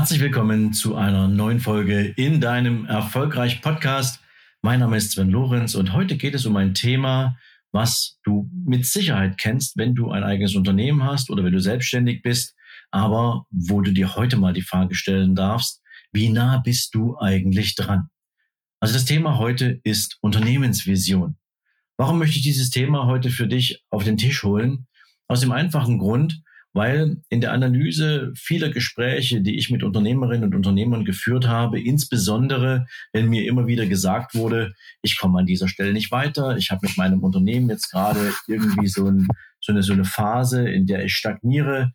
Herzlich willkommen zu einer neuen Folge in deinem Erfolgreich-Podcast. Mein Name ist Sven Lorenz und heute geht es um ein Thema, was du mit Sicherheit kennst, wenn du ein eigenes Unternehmen hast oder wenn du selbstständig bist, aber wo du dir heute mal die Frage stellen darfst, wie nah bist du eigentlich dran? Also das Thema heute ist Unternehmensvision. Warum möchte ich dieses Thema heute für dich auf den Tisch holen? Aus dem einfachen Grund, weil in der Analyse vieler Gespräche, die ich mit Unternehmerinnen und Unternehmern geführt habe, insbesondere wenn mir immer wieder gesagt wurde, ich komme an dieser Stelle nicht weiter, ich habe mit meinem Unternehmen jetzt gerade irgendwie so, ein, so, eine, so eine Phase, in der ich stagniere,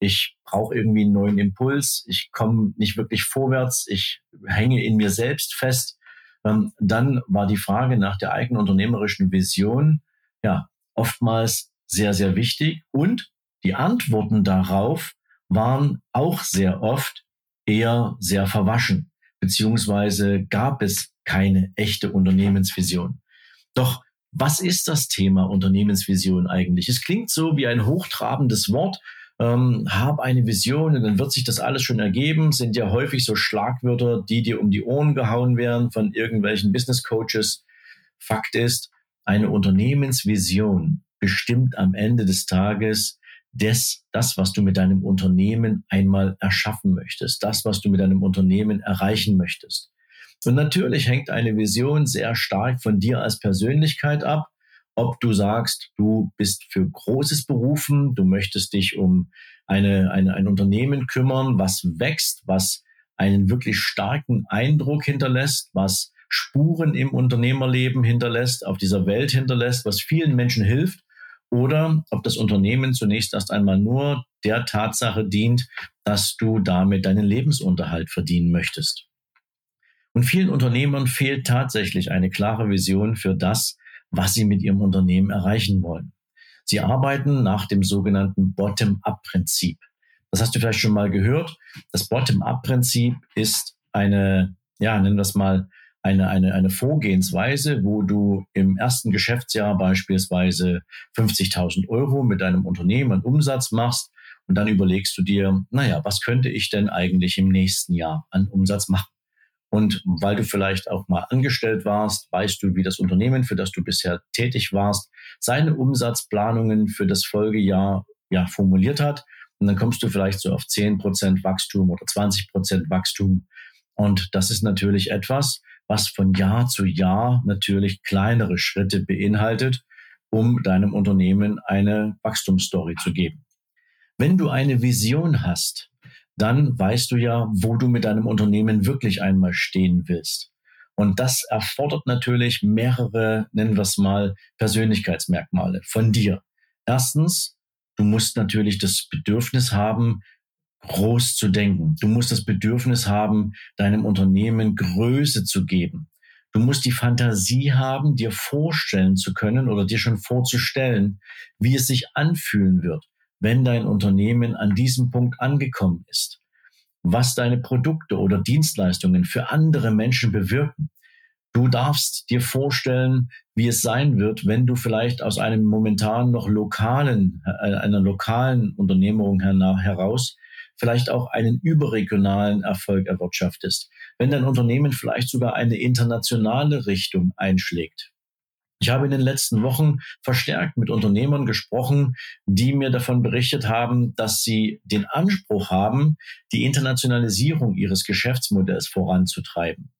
ich brauche irgendwie einen neuen Impuls, ich komme nicht wirklich vorwärts, ich hänge in mir selbst fest, ähm, dann war die Frage nach der eigenen unternehmerischen Vision ja oftmals sehr, sehr wichtig und die Antworten darauf waren auch sehr oft eher sehr verwaschen, beziehungsweise gab es keine echte Unternehmensvision. Doch was ist das Thema Unternehmensvision eigentlich? Es klingt so wie ein hochtrabendes Wort, ähm, hab eine Vision und dann wird sich das alles schon ergeben, sind ja häufig so Schlagwörter, die dir um die Ohren gehauen werden von irgendwelchen Business Coaches. Fakt ist, eine Unternehmensvision bestimmt am Ende des Tages des, das, was du mit deinem Unternehmen einmal erschaffen möchtest, das, was du mit deinem Unternehmen erreichen möchtest. Und natürlich hängt eine Vision sehr stark von dir als Persönlichkeit ab, ob du sagst, du bist für Großes berufen, du möchtest dich um eine, eine, ein Unternehmen kümmern, was wächst, was einen wirklich starken Eindruck hinterlässt, was Spuren im Unternehmerleben hinterlässt, auf dieser Welt hinterlässt, was vielen Menschen hilft oder ob das Unternehmen zunächst erst einmal nur der Tatsache dient, dass du damit deinen Lebensunterhalt verdienen möchtest. Und vielen Unternehmern fehlt tatsächlich eine klare Vision für das, was sie mit ihrem Unternehmen erreichen wollen. Sie arbeiten nach dem sogenannten Bottom-up-Prinzip. Das hast du vielleicht schon mal gehört. Das Bottom-up-Prinzip ist eine, ja, nennen wir es mal, eine, eine, eine Vorgehensweise, wo du im ersten Geschäftsjahr beispielsweise 50.000 Euro mit deinem Unternehmen an Umsatz machst und dann überlegst du dir, naja, was könnte ich denn eigentlich im nächsten Jahr an Umsatz machen? Und weil du vielleicht auch mal angestellt warst, weißt du, wie das Unternehmen, für das du bisher tätig warst, seine Umsatzplanungen für das Folgejahr ja formuliert hat. Und dann kommst du vielleicht so auf 10% Wachstum oder 20% Wachstum. Und das ist natürlich etwas, was von Jahr zu Jahr natürlich kleinere Schritte beinhaltet, um deinem Unternehmen eine Wachstumsstory zu geben. Wenn du eine Vision hast, dann weißt du ja, wo du mit deinem Unternehmen wirklich einmal stehen willst. Und das erfordert natürlich mehrere, nennen wir es mal, Persönlichkeitsmerkmale von dir. Erstens, du musst natürlich das Bedürfnis haben, groß zu denken. Du musst das Bedürfnis haben, deinem Unternehmen Größe zu geben. Du musst die Fantasie haben, dir vorstellen zu können oder dir schon vorzustellen, wie es sich anfühlen wird, wenn dein Unternehmen an diesem Punkt angekommen ist, was deine Produkte oder Dienstleistungen für andere Menschen bewirken. Du darfst dir vorstellen, wie es sein wird, wenn du vielleicht aus einem momentan noch lokalen, äh, einer lokalen Unternehmung heraus vielleicht auch einen überregionalen Erfolg erwirtschaftest, wenn dein Unternehmen vielleicht sogar eine internationale Richtung einschlägt. Ich habe in den letzten Wochen verstärkt mit Unternehmern gesprochen, die mir davon berichtet haben, dass sie den Anspruch haben, die Internationalisierung ihres Geschäftsmodells voranzutreiben.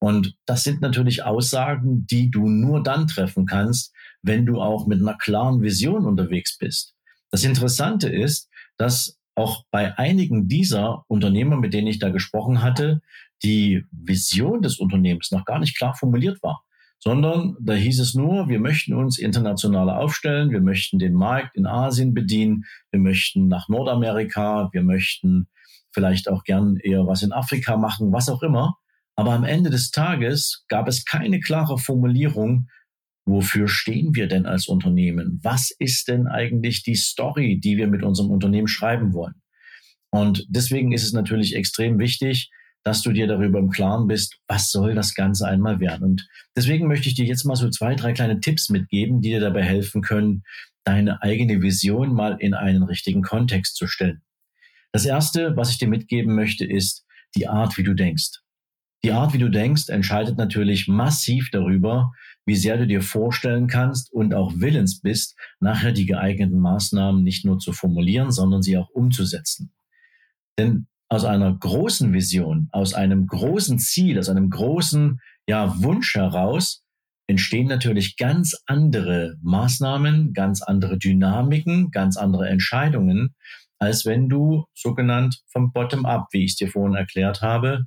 Und das sind natürlich Aussagen, die du nur dann treffen kannst, wenn du auch mit einer klaren Vision unterwegs bist. Das Interessante ist, dass auch bei einigen dieser Unternehmer, mit denen ich da gesprochen hatte, die Vision des Unternehmens noch gar nicht klar formuliert war, sondern da hieß es nur, wir möchten uns internationaler aufstellen, wir möchten den Markt in Asien bedienen, wir möchten nach Nordamerika, wir möchten vielleicht auch gern eher was in Afrika machen, was auch immer. Aber am Ende des Tages gab es keine klare Formulierung, wofür stehen wir denn als Unternehmen? Was ist denn eigentlich die Story, die wir mit unserem Unternehmen schreiben wollen? Und deswegen ist es natürlich extrem wichtig, dass du dir darüber im Klaren bist, was soll das Ganze einmal werden. Und deswegen möchte ich dir jetzt mal so zwei, drei kleine Tipps mitgeben, die dir dabei helfen können, deine eigene Vision mal in einen richtigen Kontext zu stellen. Das erste, was ich dir mitgeben möchte, ist die Art, wie du denkst. Die Art, wie du denkst, entscheidet natürlich massiv darüber, wie sehr du dir vorstellen kannst und auch willens bist, nachher die geeigneten Maßnahmen nicht nur zu formulieren, sondern sie auch umzusetzen. Denn aus einer großen Vision, aus einem großen Ziel, aus einem großen ja, Wunsch heraus entstehen natürlich ganz andere Maßnahmen, ganz andere Dynamiken, ganz andere Entscheidungen, als wenn du sogenannt vom Bottom-up, wie ich es dir vorhin erklärt habe,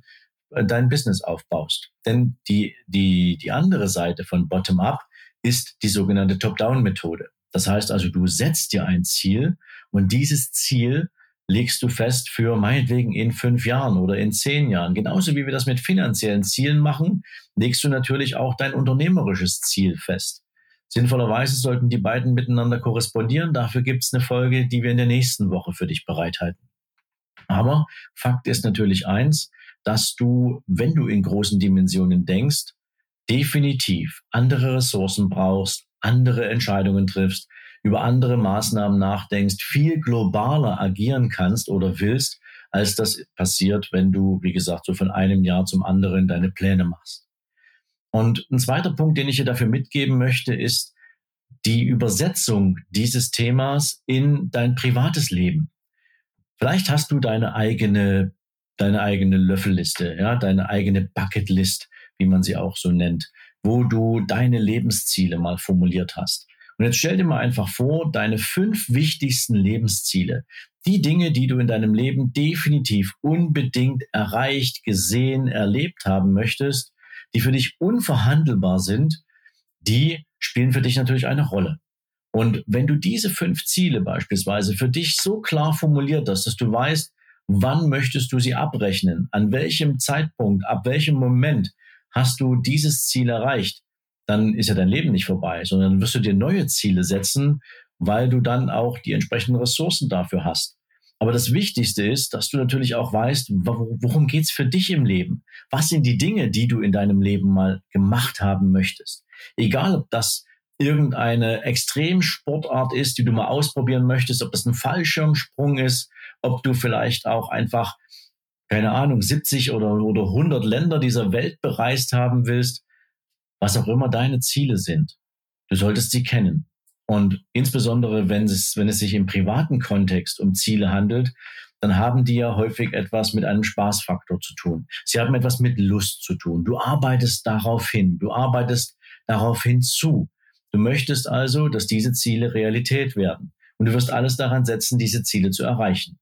dein Business aufbaust. Denn die, die, die andere Seite von Bottom-up ist die sogenannte Top-down-Methode. Das heißt also, du setzt dir ein Ziel und dieses Ziel legst du fest für meinetwegen in fünf Jahren oder in zehn Jahren. Genauso wie wir das mit finanziellen Zielen machen, legst du natürlich auch dein unternehmerisches Ziel fest. Sinnvollerweise sollten die beiden miteinander korrespondieren. Dafür gibt es eine Folge, die wir in der nächsten Woche für dich bereithalten. Aber Fakt ist natürlich eins, dass du, wenn du in großen Dimensionen denkst, definitiv andere Ressourcen brauchst, andere Entscheidungen triffst, über andere Maßnahmen nachdenkst, viel globaler agieren kannst oder willst, als das passiert, wenn du, wie gesagt, so von einem Jahr zum anderen deine Pläne machst. Und ein zweiter Punkt, den ich dir dafür mitgeben möchte, ist die Übersetzung dieses Themas in dein privates Leben. Vielleicht hast du deine eigene, deine eigene Löffelliste, ja, deine eigene Bucketlist, wie man sie auch so nennt, wo du deine Lebensziele mal formuliert hast. Und jetzt stell dir mal einfach vor, deine fünf wichtigsten Lebensziele, die Dinge, die du in deinem Leben definitiv unbedingt erreicht, gesehen, erlebt haben möchtest, die für dich unverhandelbar sind, die spielen für dich natürlich eine Rolle. Und wenn du diese fünf Ziele beispielsweise für dich so klar formuliert hast, dass du weißt, wann möchtest du sie abrechnen, an welchem Zeitpunkt, ab welchem Moment hast du dieses Ziel erreicht, dann ist ja dein Leben nicht vorbei, sondern wirst du dir neue Ziele setzen, weil du dann auch die entsprechenden Ressourcen dafür hast. Aber das Wichtigste ist, dass du natürlich auch weißt, worum geht's für dich im Leben? Was sind die Dinge, die du in deinem Leben mal gemacht haben möchtest? Egal, ob das irgendeine Extremsportart ist, die du mal ausprobieren möchtest, ob das ein Fallschirmsprung ist, ob du vielleicht auch einfach, keine Ahnung, 70 oder, oder 100 Länder dieser Welt bereist haben willst was auch immer deine Ziele sind, du solltest sie kennen. Und insbesondere, wenn es, wenn es sich im privaten Kontext um Ziele handelt, dann haben die ja häufig etwas mit einem Spaßfaktor zu tun. Sie haben etwas mit Lust zu tun. Du arbeitest darauf hin. Du arbeitest darauf hinzu. Du möchtest also, dass diese Ziele Realität werden. Und du wirst alles daran setzen, diese Ziele zu erreichen.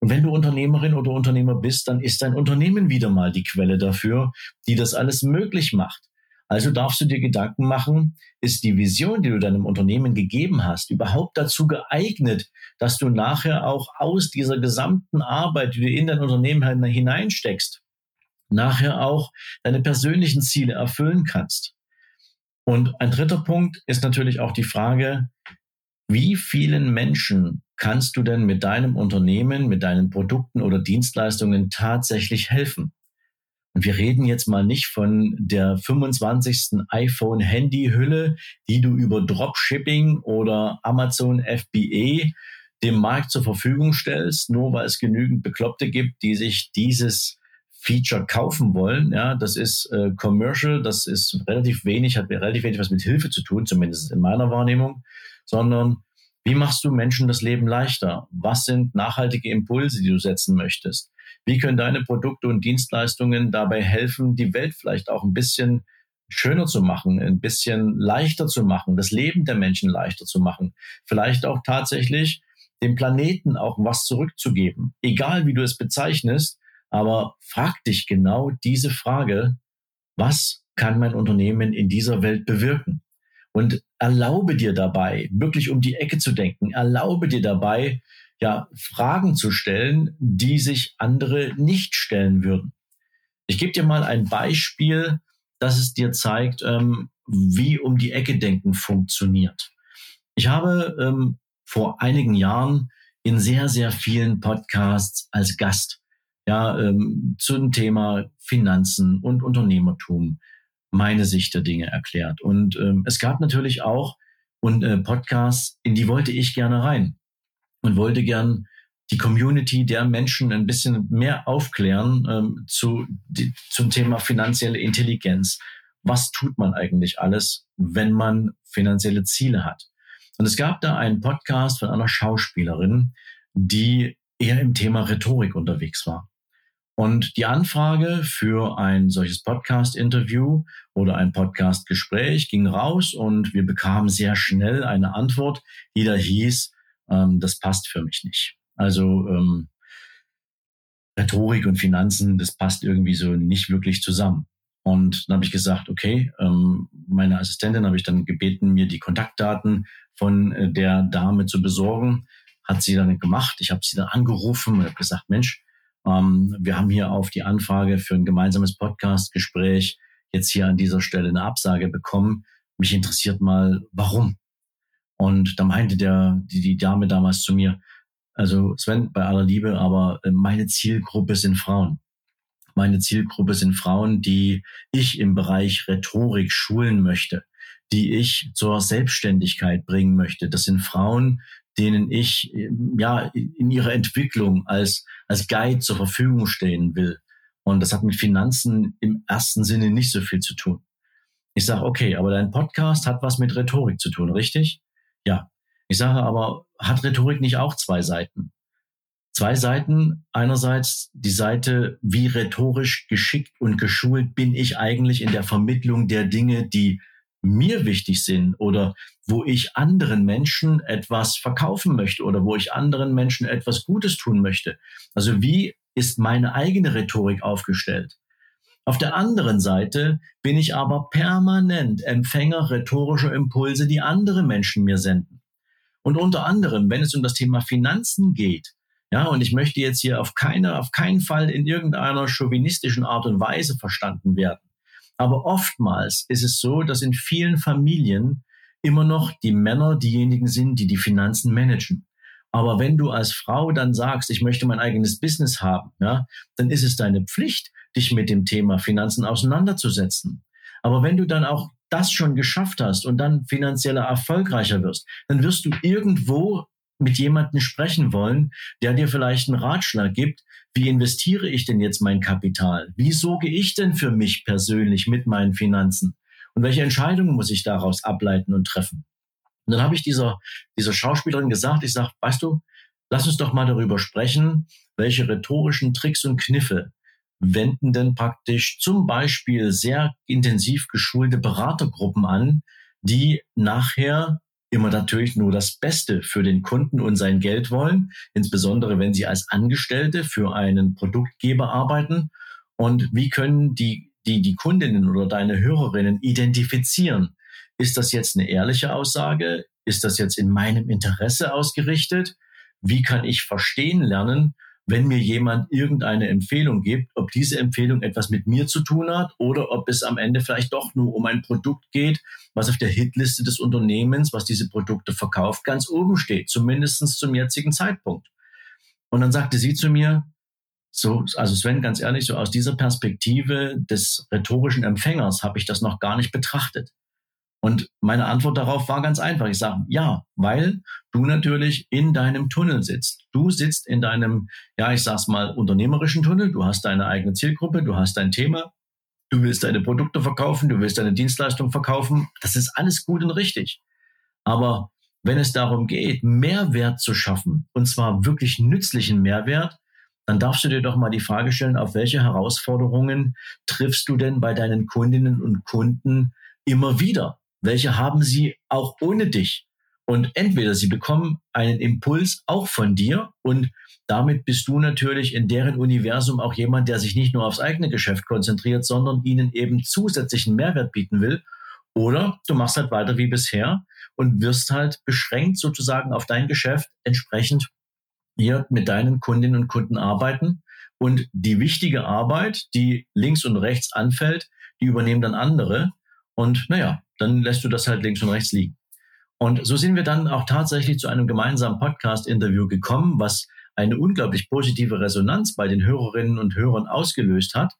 Und wenn du Unternehmerin oder Unternehmer bist, dann ist dein Unternehmen wieder mal die Quelle dafür, die das alles möglich macht. Also darfst du dir Gedanken machen, ist die Vision, die du deinem Unternehmen gegeben hast, überhaupt dazu geeignet, dass du nachher auch aus dieser gesamten Arbeit, die du in dein Unternehmen hineinsteckst, nachher auch deine persönlichen Ziele erfüllen kannst. Und ein dritter Punkt ist natürlich auch die Frage, wie vielen Menschen kannst du denn mit deinem Unternehmen, mit deinen Produkten oder Dienstleistungen tatsächlich helfen? Und wir reden jetzt mal nicht von der 25. iPhone-Handy-Hülle, die du über Dropshipping oder Amazon FBA dem Markt zur Verfügung stellst, nur weil es genügend Bekloppte gibt, die sich dieses Feature kaufen wollen. Ja, das ist äh, commercial, das ist relativ wenig, hat relativ wenig was mit Hilfe zu tun, zumindest in meiner Wahrnehmung, sondern wie machst du Menschen das Leben leichter? Was sind nachhaltige Impulse, die du setzen möchtest? Wie können deine Produkte und Dienstleistungen dabei helfen, die Welt vielleicht auch ein bisschen schöner zu machen, ein bisschen leichter zu machen, das Leben der Menschen leichter zu machen, vielleicht auch tatsächlich dem Planeten auch was zurückzugeben, egal wie du es bezeichnest, aber frag dich genau diese Frage, was kann mein Unternehmen in dieser Welt bewirken? Und erlaube dir dabei, wirklich um die Ecke zu denken, erlaube dir dabei, ja, Fragen zu stellen, die sich andere nicht stellen würden. Ich gebe dir mal ein Beispiel, dass es dir zeigt, ähm, wie um die Ecke denken funktioniert. Ich habe ähm, vor einigen Jahren in sehr, sehr vielen Podcasts als Gast ja, ähm, zum Thema Finanzen und Unternehmertum meine Sicht der Dinge erklärt. Und ähm, es gab natürlich auch und äh, Podcasts, in die wollte ich gerne rein und wollte gern die Community der Menschen ein bisschen mehr aufklären ähm, zu, die, zum Thema finanzielle Intelligenz. Was tut man eigentlich alles, wenn man finanzielle Ziele hat? Und es gab da einen Podcast von einer Schauspielerin, die eher im Thema Rhetorik unterwegs war. Und die Anfrage für ein solches Podcast-Interview oder ein Podcast-Gespräch ging raus und wir bekamen sehr schnell eine Antwort, die da hieß, ähm, das passt für mich nicht. Also ähm, Rhetorik und Finanzen, das passt irgendwie so nicht wirklich zusammen. Und dann habe ich gesagt, okay, ähm, meine Assistentin habe ich dann gebeten, mir die Kontaktdaten von äh, der Dame zu besorgen. Hat sie dann gemacht. Ich habe sie dann angerufen und habe gesagt, Mensch, ähm, wir haben hier auf die Anfrage für ein gemeinsames Podcast-Gespräch jetzt hier an dieser Stelle eine Absage bekommen. Mich interessiert mal, warum. Und da meinte der, die, die Dame damals zu mir, also Sven, bei aller Liebe, aber äh, meine Zielgruppe sind Frauen. Meine Zielgruppe sind Frauen, die ich im Bereich Rhetorik schulen möchte, die ich zur Selbstständigkeit bringen möchte. Das sind Frauen, denen ich ja in ihrer Entwicklung als, als Guide zur Verfügung stehen will. Und das hat mit Finanzen im ersten Sinne nicht so viel zu tun. Ich sage, okay, aber dein Podcast hat was mit Rhetorik zu tun, richtig? Ja. Ich sage aber, hat Rhetorik nicht auch zwei Seiten? Zwei Seiten. Einerseits die Seite, wie rhetorisch geschickt und geschult bin ich eigentlich in der Vermittlung der Dinge, die mir wichtig sind oder wo ich anderen Menschen etwas verkaufen möchte oder wo ich anderen Menschen etwas Gutes tun möchte. Also wie ist meine eigene Rhetorik aufgestellt? Auf der anderen Seite bin ich aber permanent Empfänger rhetorischer Impulse, die andere Menschen mir senden. Und unter anderem, wenn es um das Thema Finanzen geht, ja, und ich möchte jetzt hier auf keine, auf keinen Fall in irgendeiner chauvinistischen Art und Weise verstanden werden. Aber oftmals ist es so, dass in vielen Familien immer noch die Männer diejenigen sind, die die Finanzen managen. Aber wenn du als Frau dann sagst, ich möchte mein eigenes Business haben, ja, dann ist es deine Pflicht, dich mit dem Thema Finanzen auseinanderzusetzen. Aber wenn du dann auch das schon geschafft hast und dann finanzieller erfolgreicher wirst, dann wirst du irgendwo mit jemandem sprechen wollen, der dir vielleicht einen Ratschlag gibt, wie investiere ich denn jetzt mein Kapital? Wie sorge ich denn für mich persönlich mit meinen Finanzen? Und welche Entscheidungen muss ich daraus ableiten und treffen? Und dann habe ich dieser, dieser Schauspielerin gesagt, ich sage, weißt du, lass uns doch mal darüber sprechen, welche rhetorischen Tricks und Kniffe wenden denn praktisch zum Beispiel sehr intensiv geschulte Beratergruppen an, die nachher immer natürlich nur das Beste für den Kunden und sein Geld wollen, insbesondere wenn sie als Angestellte für einen Produktgeber arbeiten. Und wie können die, die, die Kundinnen oder deine Hörerinnen identifizieren? Ist das jetzt eine ehrliche Aussage? Ist das jetzt in meinem Interesse ausgerichtet? Wie kann ich verstehen lernen, wenn mir jemand irgendeine Empfehlung gibt, ob diese Empfehlung etwas mit mir zu tun hat oder ob es am Ende vielleicht doch nur um ein Produkt geht, was auf der Hitliste des Unternehmens, was diese Produkte verkauft, ganz oben steht, zumindest zum jetzigen Zeitpunkt. Und dann sagte sie zu mir, so, also Sven, ganz ehrlich, so aus dieser Perspektive des rhetorischen Empfängers habe ich das noch gar nicht betrachtet. Und meine Antwort darauf war ganz einfach. Ich sage, ja, weil du natürlich in deinem Tunnel sitzt. Du sitzt in deinem, ja, ich sag's mal, unternehmerischen Tunnel. Du hast deine eigene Zielgruppe, du hast dein Thema, du willst deine Produkte verkaufen, du willst deine Dienstleistung verkaufen. Das ist alles gut und richtig. Aber wenn es darum geht, Mehrwert zu schaffen, und zwar wirklich nützlichen Mehrwert, dann darfst du dir doch mal die Frage stellen, auf welche Herausforderungen triffst du denn bei deinen Kundinnen und Kunden immer wieder? Welche haben sie auch ohne dich. Und entweder sie bekommen einen Impuls auch von dir und damit bist du natürlich in deren Universum auch jemand, der sich nicht nur aufs eigene Geschäft konzentriert, sondern ihnen eben zusätzlichen Mehrwert bieten will. Oder du machst halt weiter wie bisher und wirst halt beschränkt sozusagen auf dein Geschäft entsprechend hier mit deinen Kundinnen und Kunden arbeiten. Und die wichtige Arbeit, die links und rechts anfällt, die übernehmen dann andere. Und naja, dann lässt du das halt links und rechts liegen. Und so sind wir dann auch tatsächlich zu einem gemeinsamen Podcast-Interview gekommen, was eine unglaublich positive Resonanz bei den Hörerinnen und Hörern ausgelöst hat.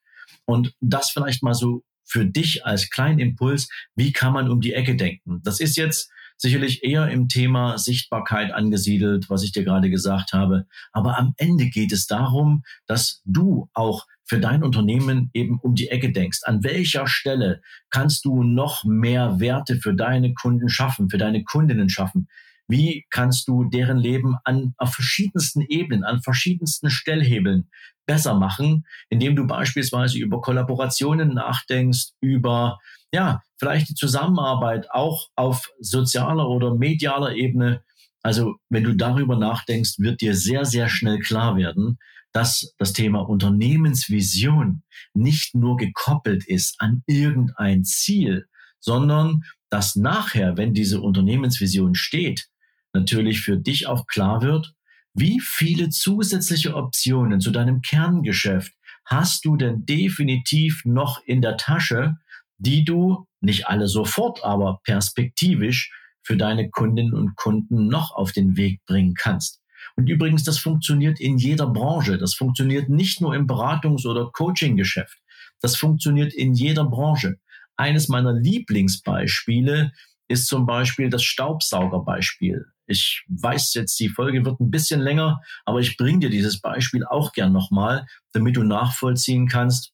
Und das vielleicht mal so für dich als kleinen Impuls, wie kann man um die Ecke denken? Das ist jetzt sicherlich eher im Thema Sichtbarkeit angesiedelt, was ich dir gerade gesagt habe. Aber am Ende geht es darum, dass du auch für dein Unternehmen eben um die Ecke denkst. An welcher Stelle kannst du noch mehr Werte für deine Kunden schaffen, für deine Kundinnen schaffen? Wie kannst du deren Leben an auf verschiedensten Ebenen, an verschiedensten Stellhebeln besser machen, indem du beispielsweise über Kollaborationen nachdenkst, über ja, vielleicht die Zusammenarbeit auch auf sozialer oder medialer Ebene. Also wenn du darüber nachdenkst, wird dir sehr, sehr schnell klar werden, dass das Thema Unternehmensvision nicht nur gekoppelt ist an irgendein Ziel, sondern dass nachher, wenn diese Unternehmensvision steht, natürlich für dich auch klar wird, wie viele zusätzliche Optionen zu deinem Kerngeschäft hast du denn definitiv noch in der Tasche, die du nicht alle sofort, aber perspektivisch für deine Kundinnen und Kunden noch auf den Weg bringen kannst. Und übrigens, das funktioniert in jeder Branche. Das funktioniert nicht nur im Beratungs- oder Coaching-Geschäft. Das funktioniert in jeder Branche. Eines meiner Lieblingsbeispiele ist zum Beispiel das Staubsaugerbeispiel. Ich weiß jetzt, die Folge wird ein bisschen länger, aber ich bringe dir dieses Beispiel auch gern nochmal, damit du nachvollziehen kannst,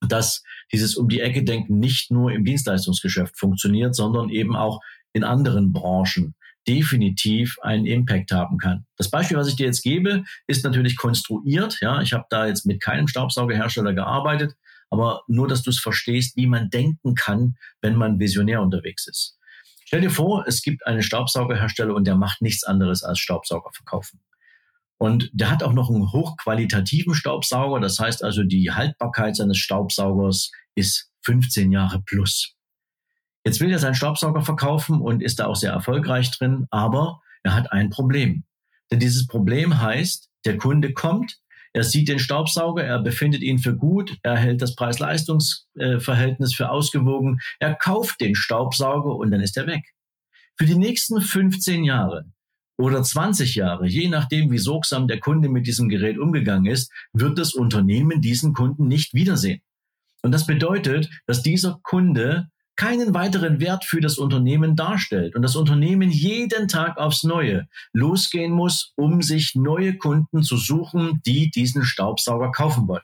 dass dieses um die Ecke denken nicht nur im Dienstleistungsgeschäft funktioniert, sondern eben auch in anderen Branchen definitiv einen Impact haben kann. Das Beispiel, was ich dir jetzt gebe, ist natürlich konstruiert. Ja, ich habe da jetzt mit keinem Staubsaugerhersteller gearbeitet, aber nur, dass du es verstehst, wie man denken kann, wenn man visionär unterwegs ist. Stell dir vor, es gibt einen Staubsaugerhersteller und der macht nichts anderes als Staubsauger verkaufen. Und der hat auch noch einen hochqualitativen Staubsauger. Das heißt also, die Haltbarkeit seines Staubsaugers ist 15 Jahre plus. Jetzt will er seinen Staubsauger verkaufen und ist da auch sehr erfolgreich drin, aber er hat ein Problem. Denn dieses Problem heißt, der Kunde kommt, er sieht den Staubsauger, er befindet ihn für gut, er hält das Preis-Leistungs-Verhältnis für ausgewogen, er kauft den Staubsauger und dann ist er weg. Für die nächsten 15 Jahre oder 20 Jahre, je nachdem, wie sorgsam der Kunde mit diesem Gerät umgegangen ist, wird das Unternehmen diesen Kunden nicht wiedersehen. Und das bedeutet, dass dieser Kunde keinen weiteren Wert für das Unternehmen darstellt und das Unternehmen jeden Tag aufs Neue losgehen muss, um sich neue Kunden zu suchen, die diesen Staubsauger kaufen wollen.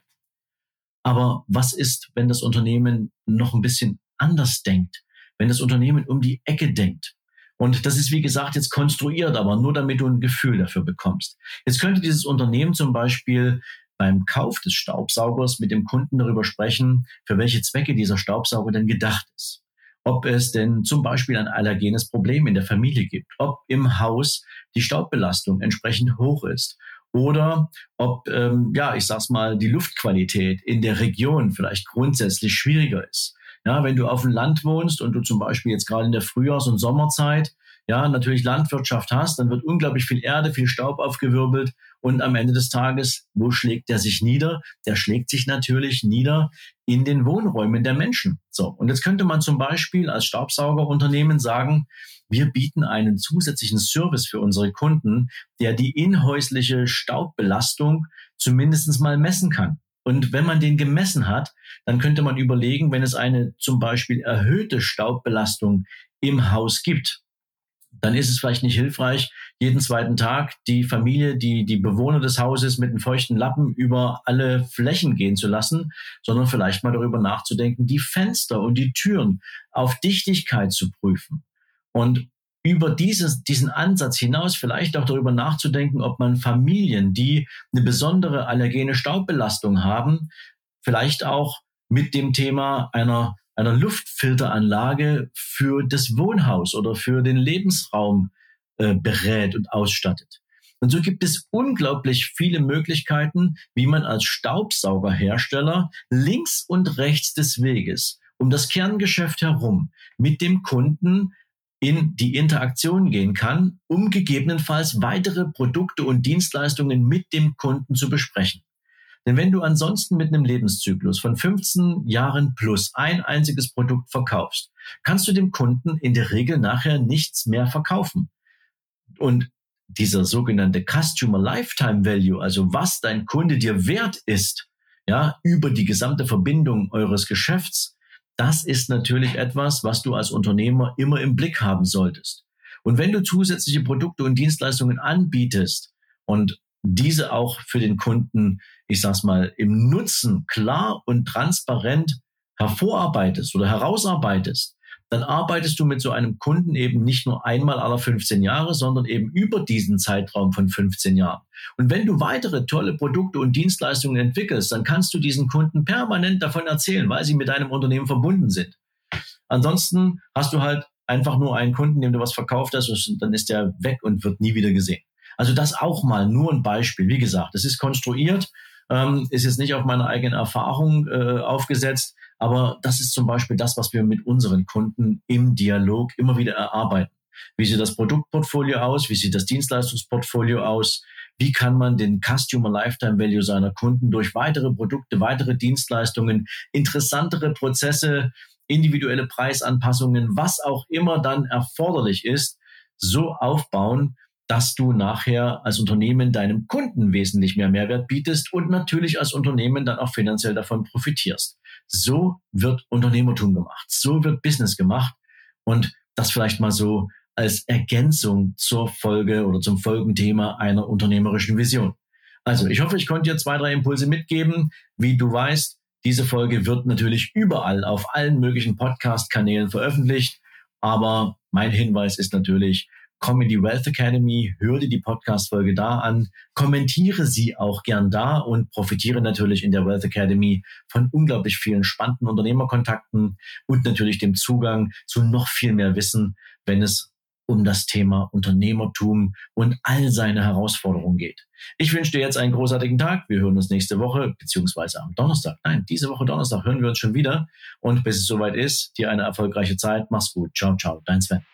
Aber was ist, wenn das Unternehmen noch ein bisschen anders denkt, wenn das Unternehmen um die Ecke denkt? Und das ist, wie gesagt, jetzt konstruiert, aber nur damit du ein Gefühl dafür bekommst. Jetzt könnte dieses Unternehmen zum Beispiel beim Kauf des Staubsaugers mit dem Kunden darüber sprechen, für welche Zwecke dieser Staubsauger denn gedacht ist ob es denn zum Beispiel ein allergenes Problem in der Familie gibt, ob im Haus die Staubbelastung entsprechend hoch ist oder ob, ähm, ja, ich sag's mal, die Luftqualität in der Region vielleicht grundsätzlich schwieriger ist. Ja, wenn du auf dem Land wohnst und du zum Beispiel jetzt gerade in der Frühjahrs- und Sommerzeit ja, natürlich Landwirtschaft hast, dann wird unglaublich viel Erde, viel Staub aufgewirbelt und am Ende des Tages, wo schlägt der sich nieder? Der schlägt sich natürlich nieder in den Wohnräumen der Menschen. So. Und jetzt könnte man zum Beispiel als Staubsaugerunternehmen sagen, wir bieten einen zusätzlichen Service für unsere Kunden, der die inhäusliche Staubbelastung zumindest mal messen kann. Und wenn man den gemessen hat, dann könnte man überlegen, wenn es eine zum Beispiel erhöhte Staubbelastung im Haus gibt, dann ist es vielleicht nicht hilfreich, jeden zweiten Tag die Familie, die, die Bewohner des Hauses mit einem feuchten Lappen über alle Flächen gehen zu lassen, sondern vielleicht mal darüber nachzudenken, die Fenster und die Türen auf Dichtigkeit zu prüfen. Und über dieses, diesen Ansatz hinaus vielleicht auch darüber nachzudenken, ob man Familien, die eine besondere allergene Staubbelastung haben, vielleicht auch mit dem Thema einer einer Luftfilteranlage für das Wohnhaus oder für den Lebensraum äh, berät und ausstattet. Und so gibt es unglaublich viele Möglichkeiten, wie man als Staubsaugerhersteller links und rechts des Weges um das Kerngeschäft herum mit dem Kunden in die Interaktion gehen kann, um gegebenenfalls weitere Produkte und Dienstleistungen mit dem Kunden zu besprechen. Denn wenn du ansonsten mit einem Lebenszyklus von 15 Jahren plus ein einziges Produkt verkaufst, kannst du dem Kunden in der Regel nachher nichts mehr verkaufen. Und dieser sogenannte Customer Lifetime Value, also was dein Kunde dir wert ist, ja, über die gesamte Verbindung eures Geschäfts, das ist natürlich etwas, was du als Unternehmer immer im Blick haben solltest. Und wenn du zusätzliche Produkte und Dienstleistungen anbietest und diese auch für den Kunden, ich sag's mal, im Nutzen klar und transparent hervorarbeitest oder herausarbeitest, dann arbeitest du mit so einem Kunden eben nicht nur einmal aller 15 Jahre, sondern eben über diesen Zeitraum von 15 Jahren. Und wenn du weitere tolle Produkte und Dienstleistungen entwickelst, dann kannst du diesen Kunden permanent davon erzählen, weil sie mit deinem Unternehmen verbunden sind. Ansonsten hast du halt einfach nur einen Kunden, dem du was verkauft hast, und dann ist der weg und wird nie wieder gesehen. Also das auch mal nur ein Beispiel. Wie gesagt, es ist konstruiert, ähm, ist jetzt nicht auf meine eigene Erfahrung äh, aufgesetzt, aber das ist zum Beispiel das, was wir mit unseren Kunden im Dialog immer wieder erarbeiten. Wie sieht das Produktportfolio aus? Wie sieht das Dienstleistungsportfolio aus? Wie kann man den Customer Lifetime Value seiner Kunden durch weitere Produkte, weitere Dienstleistungen, interessantere Prozesse, individuelle Preisanpassungen, was auch immer dann erforderlich ist, so aufbauen, dass du nachher als Unternehmen deinem Kunden wesentlich mehr Mehrwert bietest und natürlich als Unternehmen dann auch finanziell davon profitierst. So wird Unternehmertum gemacht. So wird Business gemacht. Und das vielleicht mal so als Ergänzung zur Folge oder zum Folgenthema einer unternehmerischen Vision. Also, ich hoffe, ich konnte dir zwei, drei Impulse mitgeben. Wie du weißt, diese Folge wird natürlich überall auf allen möglichen Podcast-Kanälen veröffentlicht. Aber mein Hinweis ist natürlich, komm in die Wealth Academy, hör dir die Podcast-Folge da an, kommentiere sie auch gern da und profitiere natürlich in der Wealth Academy von unglaublich vielen spannenden Unternehmerkontakten und natürlich dem Zugang zu noch viel mehr Wissen, wenn es um das Thema Unternehmertum und all seine Herausforderungen geht. Ich wünsche dir jetzt einen großartigen Tag. Wir hören uns nächste Woche, beziehungsweise am Donnerstag. Nein, diese Woche Donnerstag hören wir uns schon wieder. Und bis es soweit ist, dir eine erfolgreiche Zeit. Mach's gut. Ciao, ciao. Dein Sven.